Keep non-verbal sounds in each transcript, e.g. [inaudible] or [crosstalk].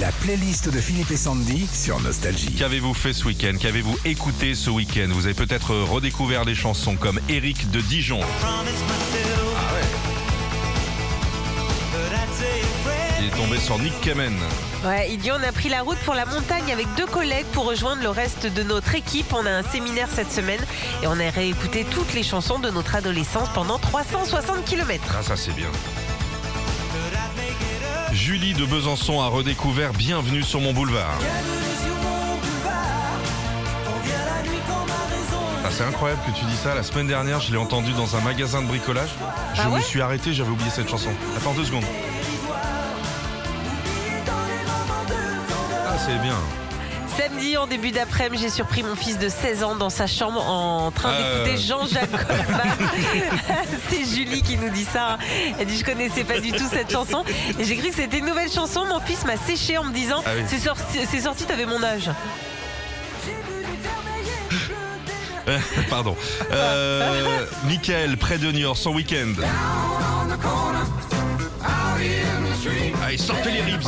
La playlist de Philippe et Sandy sur Nostalgie. Qu'avez-vous fait ce week-end? Qu'avez-vous écouté ce week-end? Vous avez peut-être redécouvert des chansons comme Eric de Dijon. Il est tombé sur Nick Kamen. Ouais, il dit on a pris la route pour la montagne avec deux collègues pour rejoindre le reste de notre équipe. On a un séminaire cette semaine et on a réécouté toutes les chansons de notre adolescence pendant 360 km. Ah ça c'est bien. Julie de Besançon a redécouvert Bienvenue sur mon boulevard. Ah, c'est incroyable que tu dis ça. La semaine dernière, je l'ai entendu dans un magasin de bricolage. Je Ah me suis arrêté, j'avais oublié cette chanson. Attends deux secondes. Ah, c'est bien. Samedi, en début d'après-midi, j'ai surpris mon fils de 16 ans dans sa chambre en train Euh. d'écouter Jean-Jacques Goldman. [laughs] C'est Julie qui nous dit ça. Elle dit Je connaissais pas du tout cette chanson. Et j'ai cru que c'était une nouvelle chanson. Mon fils m'a séché en me disant Ah oui. C'est sorti, c'est sorti t'avais mon âge. [laughs] Pardon. Euh, Michael, près de Niort, son week-end. Allez, sortez les ribs.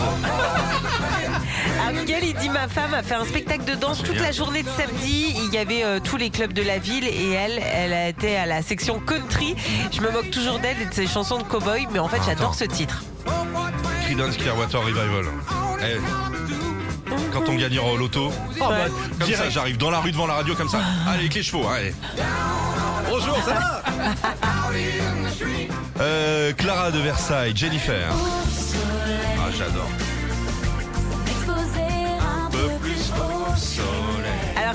Ah, il dit Ma femme a fait un spectacle de danse toute la journée de samedi. Il y avait euh, tous les clubs de la ville et elle, elle a été à la section country. Je me moque toujours d'elle et de ses chansons de cowboy, mais en fait, j'adore ce titre. Creedence Clearwater Revival. Eh, quand on gagnera au loto, Ouais. comme ça, j'arrive dans la rue devant la radio comme ça. Allez, avec les chevaux, allez. Bonjour, ça va Euh, Clara de Versailles, Jennifer. Ah, j'adore.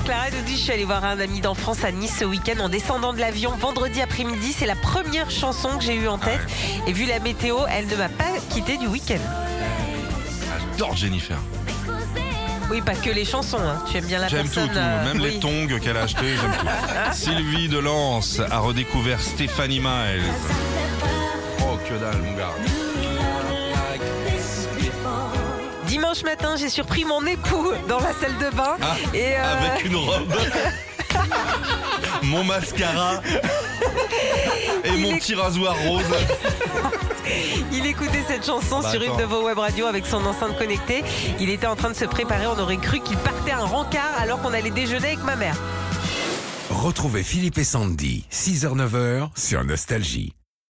Clara nous dit je suis allée voir un ami d'enfance à Nice ce week-end en descendant de l'avion vendredi après-midi. C'est la première chanson que j'ai eue en tête. Et vu la météo, elle ne m'a pas quitté du week-end. J'adore Jennifer. Oui, pas que les chansons. hein. Tu aimes bien la J'aime tout, personne. tout. euh, même oui. les tongs qu'elle a achetés, j'aime tout. [laughs] Sylvie de Lens a redécouvert Stéphanie Miles. Oh, que dalle, mon gars. Dimanche matin, j'ai surpris mon époux dans la salle de bain. Ah, et euh, Avec une robe. mon mascara. Et Il mon est- petit rasoir rose. il écoutait cette chanson Bah, sur une de vos web radios avec son enceinte connectée. Il était en train de se préparer. On aurait cru qu'il partait à un rencard alors qu'on allait déjeuner avec ma mère. Retrouvez Philippe et Sandy, 6h-9h sur Nostalgie.